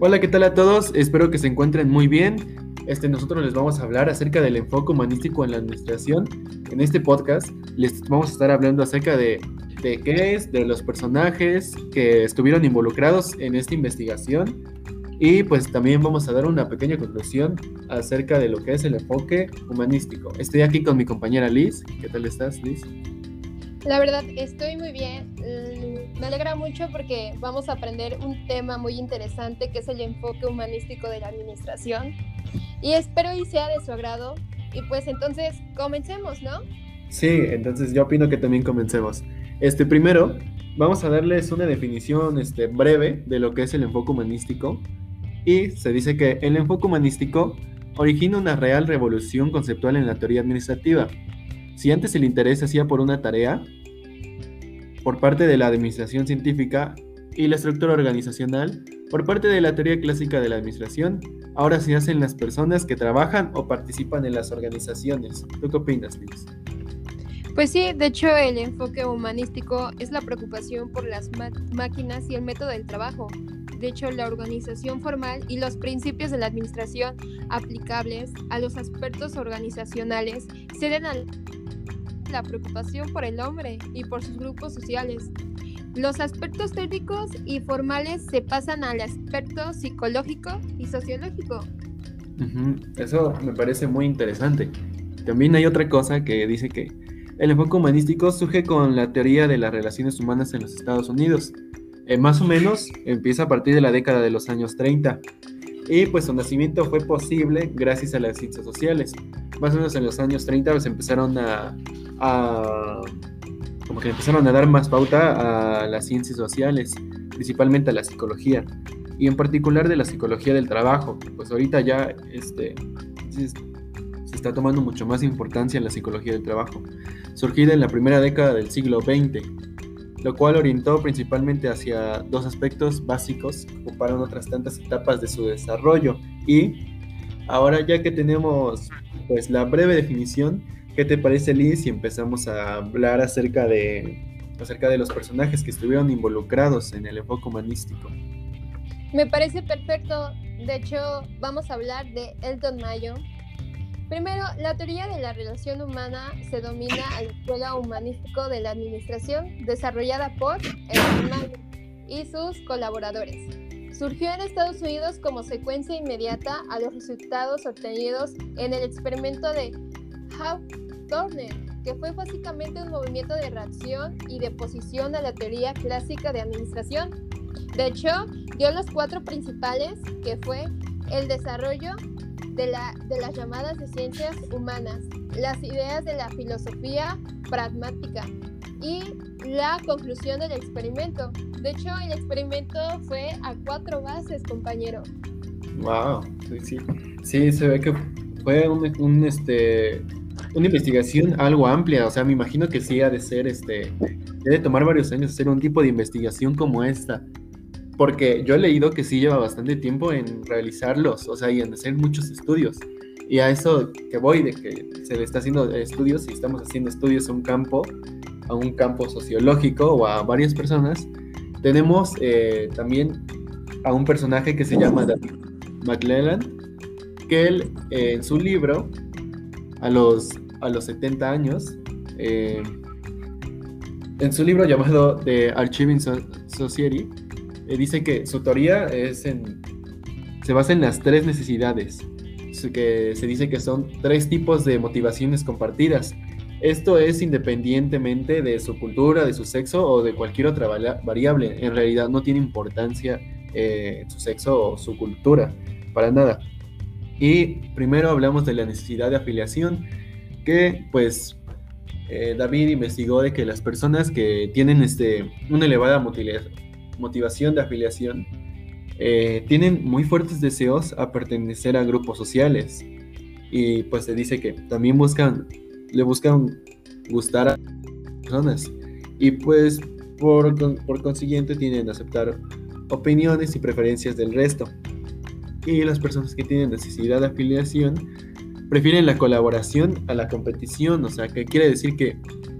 Hola, ¿qué tal a todos? Espero que se encuentren muy bien. Este, nosotros les vamos a hablar acerca del enfoque humanístico en la administración. En este podcast les vamos a estar hablando acerca de, de qué es, de los personajes que estuvieron involucrados en esta investigación y pues también vamos a dar una pequeña conclusión acerca de lo que es el enfoque humanístico. Estoy aquí con mi compañera Liz. ¿Qué tal estás, Liz? La verdad, estoy muy bien. Me alegra mucho porque vamos a aprender un tema muy interesante que es el enfoque humanístico de la administración. Y espero y sea de su agrado. Y pues entonces, comencemos, ¿no? Sí, entonces yo opino que también comencemos. Este, primero, vamos a darles una definición este, breve de lo que es el enfoque humanístico. Y se dice que el enfoque humanístico origina una real revolución conceptual en la teoría administrativa. Si antes el interés se hacía por una tarea, por parte de la administración científica y la estructura organizacional, por parte de la teoría clásica de la administración, ahora se hacen las personas que trabajan o participan en las organizaciones. ¿Tú qué opinas, Liz? Pues sí, de hecho el enfoque humanístico es la preocupación por las máquinas y el método del trabajo. De hecho, la organización formal y los principios de la administración aplicables a los aspectos organizacionales ceden a la preocupación por el hombre y por sus grupos sociales. Los aspectos técnicos y formales se pasan al aspecto psicológico y sociológico. Eso me parece muy interesante. También hay otra cosa que dice que el enfoque humanístico surge con la teoría de las relaciones humanas en los Estados Unidos. Eh, más o menos empieza a partir de la década de los años 30. Y pues su nacimiento fue posible gracias a las ciencias sociales. Más o menos en los años 30 pues empezaron a, a como que empezaron a dar más pauta a las ciencias sociales, principalmente a la psicología y en particular de la psicología del trabajo, pues ahorita ya este, se está tomando mucho más importancia en la psicología del trabajo. Surgida en la primera década del siglo XX, lo cual orientó principalmente hacia dos aspectos básicos que ocuparon otras tantas etapas de su desarrollo. Y ahora ya que tenemos pues la breve definición, ¿qué te parece Liz si empezamos a hablar acerca de acerca de los personajes que estuvieron involucrados en el enfoque humanístico? Me parece perfecto. De hecho, vamos a hablar de Elton Mayo, Primero, la teoría de la relación humana se domina a la Escuela Humanístico de la Administración, desarrollada por Mayo y sus colaboradores. Surgió en Estados Unidos como secuencia inmediata a los resultados obtenidos en el experimento de Turner, que fue básicamente un movimiento de reacción y de posición a la teoría clásica de administración. De hecho, dio los cuatro principales, que fue el desarrollo, de, la, de las llamadas de ciencias humanas, las ideas de la filosofía pragmática y la conclusión del experimento. De hecho, el experimento fue a cuatro bases, compañero. Wow, sí, sí. Sí, se ve que fue un, este, una investigación algo amplia. O sea, me imagino que sí ha de ser, este, debe tomar varios años hacer un tipo de investigación como esta. Porque yo he leído que sí lleva bastante tiempo en realizarlos, o sea, y en hacer muchos estudios. Y a eso que voy, de que se le está haciendo estudios y estamos haciendo estudios a un campo, a un campo sociológico o a varias personas, tenemos eh, también a un personaje que se llama David McClellan, que él eh, en su libro, a los, a los 70 años, eh, en su libro llamado The Archiving Society, dice que su teoría es en, se basa en las tres necesidades, que se dice que son tres tipos de motivaciones compartidas. Esto es independientemente de su cultura, de su sexo o de cualquier otra variable. En realidad no tiene importancia eh, su sexo o su cultura, para nada. Y primero hablamos de la necesidad de afiliación, que pues eh, David investigó de que las personas que tienen este, una elevada motivación de afiliación, eh, tienen muy fuertes deseos a pertenecer a grupos sociales. Y pues se dice que también buscan, le buscan gustar a personas. Y pues por, por consiguiente tienen aceptar opiniones y preferencias del resto. Y las personas que tienen necesidad de afiliación prefieren la colaboración a la competición. O sea, que quiere decir que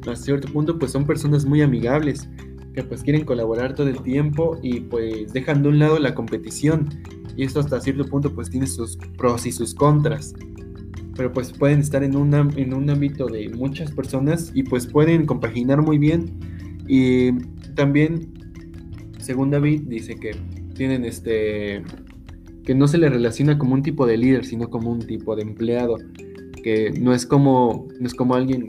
a cierto punto pues son personas muy amigables que pues quieren colaborar todo el tiempo y pues dejan de un lado la competición. Y esto hasta cierto punto pues tiene sus pros y sus contras. Pero pues pueden estar en, en un ámbito de muchas personas y pues pueden compaginar muy bien. Y también según David dice que tienen este que no se le relaciona como un tipo de líder sino como un tipo de empleado que no es como no es como alguien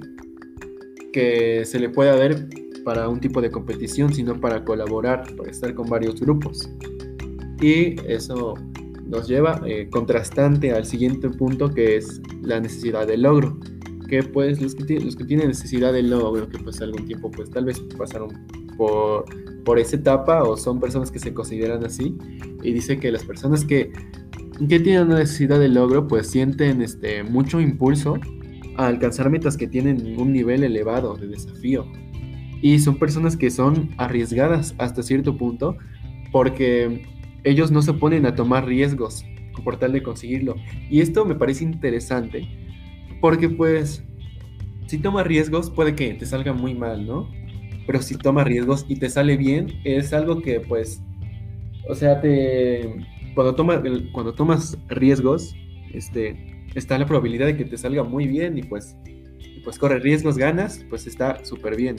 que se le pueda ver para un tipo de competición, sino para colaborar, para estar con varios grupos. Y eso nos lleva eh, contrastante al siguiente punto que es la necesidad de logro. Que pues los que, que tienen necesidad de logro, que pues algún tiempo pues tal vez pasaron por, por esa etapa o son personas que se consideran así. Y dice que las personas que, que tienen necesidad de logro pues sienten este, mucho impulso a alcanzar metas que tienen un nivel elevado de desafío y son personas que son arriesgadas hasta cierto punto porque ellos no se ponen a tomar riesgos por tal de conseguirlo. Y esto me parece interesante porque pues si tomas riesgos puede que te salga muy mal, ¿no? Pero si tomas riesgos y te sale bien, es algo que pues, o sea, te cuando tomas cuando tomas riesgos, este está la probabilidad de que te salga muy bien y pues pues corre riesgos, ganas, pues está súper bien.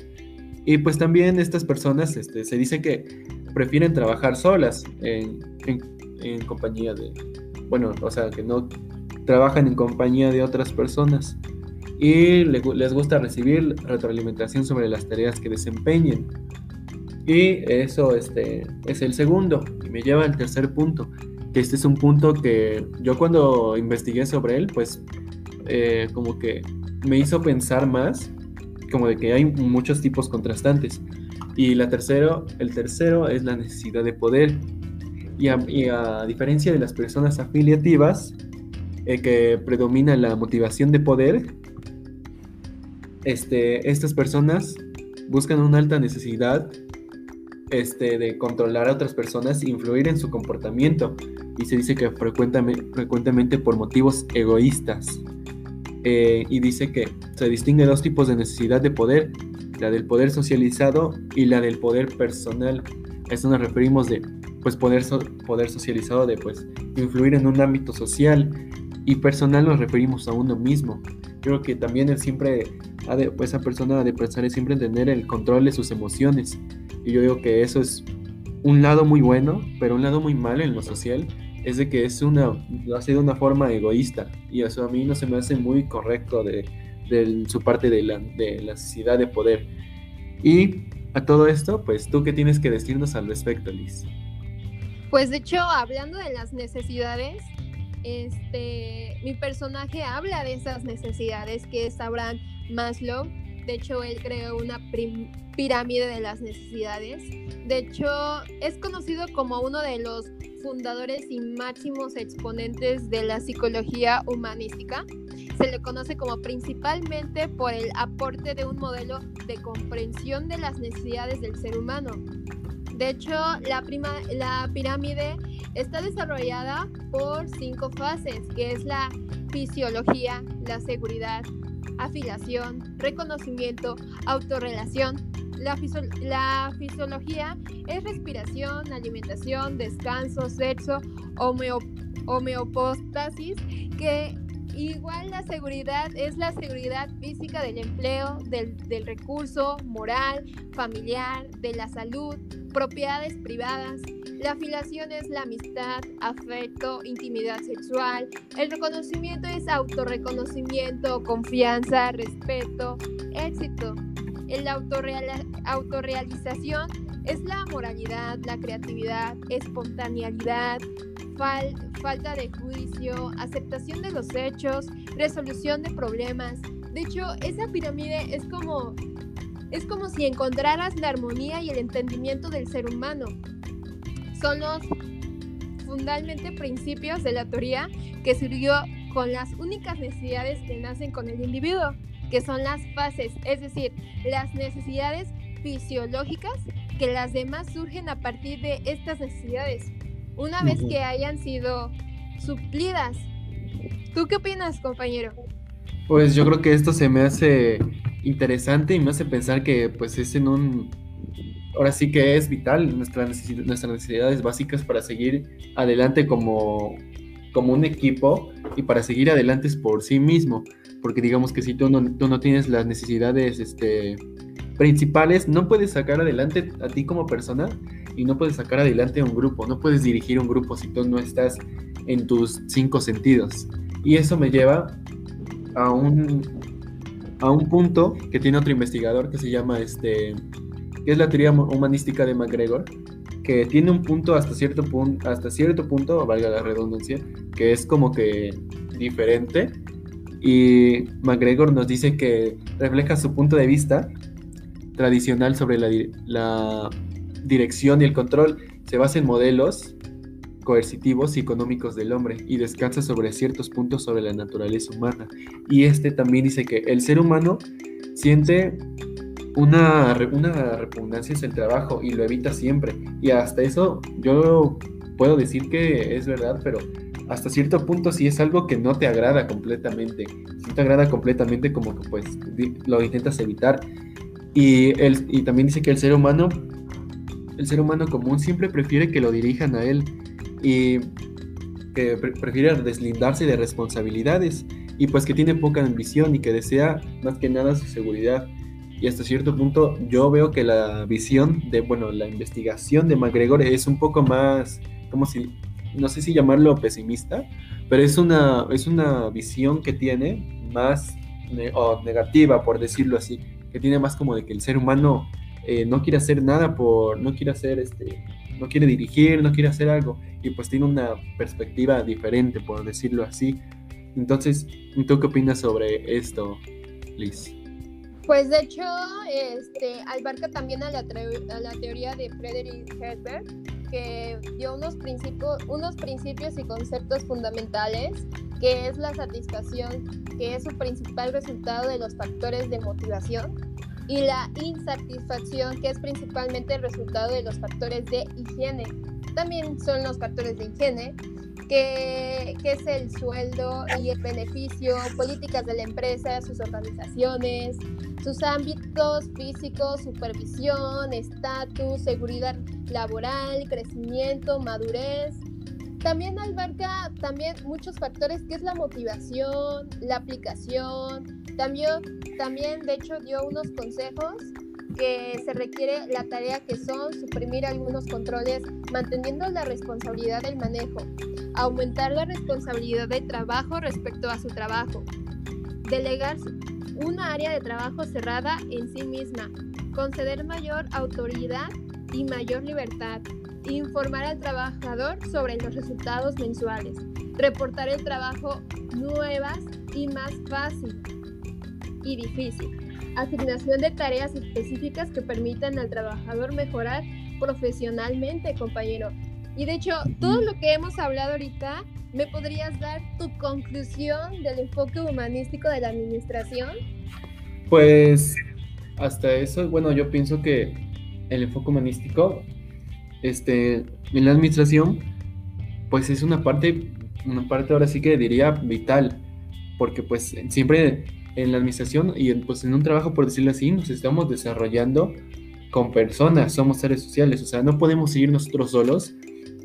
Y pues también estas personas este, se dice que prefieren trabajar solas en, compañía de, bueno, o sea, que no trabajan en compañía de otras personas y les gusta recibir retroalimentación sobre las tareas que desempeñen. Y eso este, es el segundo y me lleva al tercer punto, que este es un punto que yo cuando investigué sobre él, pues eh, como que me hizo pensar más como de que hay muchos tipos contrastantes. Y la tercero, el tercero es la necesidad de poder. Y a, diferencia de las personas afiliativas, eh, que predomina la motivación de poder, este, estas personas buscan una alta necesidad este, de controlar a otras personas e influir en su comportamiento. Y se dice que frecuentemente, frecuentemente por motivos egoístas. Eh, y dice que se distingue dos tipos de necesidad de poder, la del poder socializado y la del poder personal. A eso nos referimos de pues poder, poder socializado de pues influir en un ámbito social y personal nos referimos a uno mismo. Creo que también él siempre, ha de, pues, esa persona ha de pensar siempre en tener el control de sus emociones. Y yo digo que eso es un lado muy bueno, pero un lado muy malo en lo social es de que es una, una forma egoísta y eso a mí no se me hace muy correcto de, su parte de la, de la necesidad de poder. Y a todo esto, pues tú qué tienes que decirnos al respecto, Liz. Pues de hecho, hablando de las necesidades, este, mi personaje habla de esas necesidades que es Abraham Maslow. De hecho, él creó una pirámide de las necesidades. De hecho, es conocido como uno de los fundadores y máximos exponentes de la psicología humanística. Se le conoce como principalmente por el aporte de un modelo de comprensión de las necesidades del ser humano. De hecho, la, la pirámide está desarrollada por cinco fases, que es la fisiología, la seguridad, afiliación, reconocimiento, autorrelación, la, fisiología es respiración, alimentación, descanso, sexo, homeopostasis, que igual la seguridad es la seguridad física del empleo, del, del recurso, moral, familiar, de la salud, propiedades privadas. La afiliación es la amistad, afecto, intimidad sexual. El reconocimiento es autorreconocimiento, confianza, respeto, éxito. La autorrealización es la moralidad, la creatividad, espontaneidad, falta de juicio, aceptación de los hechos, resolución de problemas. De hecho, esa pirámide es como, es como si encontraras la armonía y el entendimiento del ser humano. Son los fundamentalmente principios de la teoría que surgió con las únicas necesidades que nacen con el individuo que son las fases, es decir, las necesidades fisiológicas que las demás surgen a partir de estas necesidades, una vez que hayan sido suplidas. ¿Tú qué opinas, compañero? Pues yo creo que esto se me hace interesante y me hace pensar que pues es en un ahora sí que es vital nuestra nuestras necesidades básicas para seguir adelante como, como un equipo y para seguir adelante por sí mismo. Porque digamos que si tú no, tú no tienes las necesidades este, principales, no puedes sacar adelante a ti como persona y no puedes sacar adelante a un grupo, no puedes dirigir un grupo si tú no estás en tus cinco sentidos. Y eso me lleva a un, a un punto que tiene otro investigador que se llama este, que es la teoría humanística de McGregor, que tiene un punto hasta cierto punto, hasta cierto punto, valga la redundancia, que es como que diferente. Y McGregor nos dice que refleja su punto de vista tradicional sobre la, la dirección y el control. Se basa en modelos coercitivos y económicos del hombre y descansa sobre ciertos puntos sobre la naturaleza humana. Y este también dice que el ser humano siente una, una repugnancia hacia el trabajo y lo evita siempre. Y hasta eso yo puedo decir que es verdad, pero hasta cierto punto sí es algo que no te agrada completamente. Si te agrada completamente como que pues lo intentas evitar. Y, el, y también dice que el ser humano, el ser humano común siempre prefiere que lo dirijan a él y que prefiere deslindarse de responsabilidades y pues que tiene poca ambición y que desea más que nada su seguridad. Y hasta cierto punto yo veo que la visión de, bueno, la investigación de McGregor es un poco más, como si, no sé si llamarlo pesimista, pero es una, es una visión que tiene más o negativa, por decirlo así, que tiene más como de que el ser humano eh, no quiere hacer nada por, no quiere hacer este, no quiere dirigir, no quiere hacer algo y pues tiene una perspectiva diferente, por decirlo así. Entonces, ¿tú qué opinas sobre esto, Liz? Pues de hecho, este, abarca también a la teoría de Frederick Herbert, que dio unos principios, unos principios y conceptos fundamentales, que es la satisfacción, que es su principal resultado de los factores de motivación, y la insatisfacción, que es principalmente el resultado de los factores de higiene. También son los factores de higiene, que, que, es el sueldo y el beneficio, políticas de la empresa, sus organizaciones, sus ámbitos físicos, supervisión, estatus, seguridad laboral, crecimiento, madurez. También abarca también muchos factores que es la motivación, la aplicación, también, también, de hecho, dio unos consejos que se requiere la tarea que son suprimir algunos controles manteniendo la responsabilidad del manejo, aumentar la responsabilidad de trabajo respecto a su trabajo, delegar una área de trabajo cerrada en sí misma, conceder mayor autoridad y mayor libertad, informar al trabajador sobre los resultados mensuales, reportar el trabajo nuevas y más fácil, y difícil. Asignación de tareas específicas que permitan al trabajador mejorar profesionalmente, compañero. Y de hecho, todo lo que hemos hablado ahorita, ¿me podrías dar tu conclusión del enfoque humanístico de la administración? Pues hasta eso, bueno, yo pienso que el enfoque humanístico este, en la administración, pues es una parte, una parte ahora sí que diría vital, porque pues siempre en la administración y pues en un trabajo, por decirlo así, nos estamos desarrollando con personas, somos seres sociales, o sea, no podemos seguir nosotros solos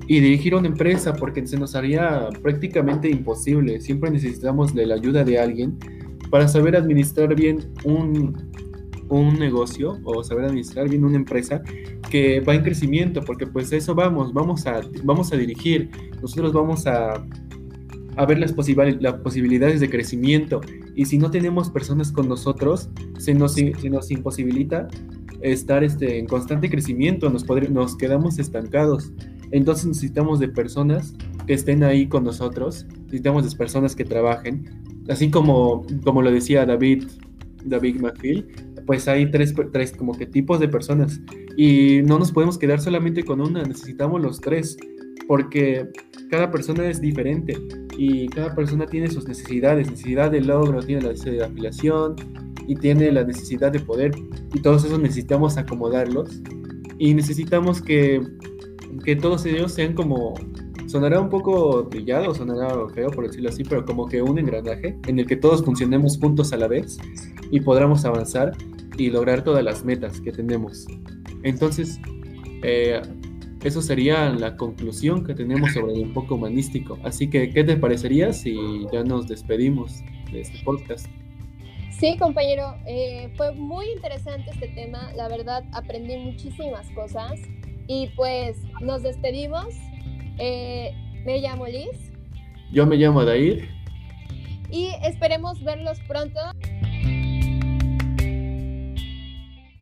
y dirigir una empresa porque se nos haría prácticamente imposible. Siempre necesitamos de la ayuda de alguien para saber administrar bien un, un negocio o saber administrar bien una empresa que va en crecimiento, porque pues eso vamos, vamos a, vamos a dirigir, nosotros vamos a a ver las, las posibilidades de crecimiento. Y si no tenemos personas con nosotros, se nos, se nos imposibilita estar este, en constante crecimiento, nos, nos quedamos estancados. Entonces necesitamos de personas que estén ahí con nosotros, necesitamos de personas que trabajen, así como, como lo decía David, David McPhil, pues hay tres, tres como que tipos de personas y no nos podemos quedar solamente con una, necesitamos los tres porque cada persona es diferente y cada persona tiene sus necesidades, necesidad de logro, tiene la necesidad de afiliación y tiene la necesidad de poder y todos esos necesitamos acomodarlos y necesitamos que, que todos ellos sean como, sonará un poco brillado, sonará feo por decirlo así, pero como que un engranaje en el que todos funcionemos juntos a la vez y podamos avanzar y lograr todas las metas que tenemos. Entonces, eh, eso sería la conclusión que tenemos sobre el enfoque humanístico. Así que, ¿qué te parecería si ya nos despedimos de este podcast? Sí, compañero, eh, fue muy interesante este tema. La verdad, aprendí muchísimas cosas. Y pues nos despedimos. Eh, me llamo Liz. Yo me llamo Dair. Y esperemos verlos pronto.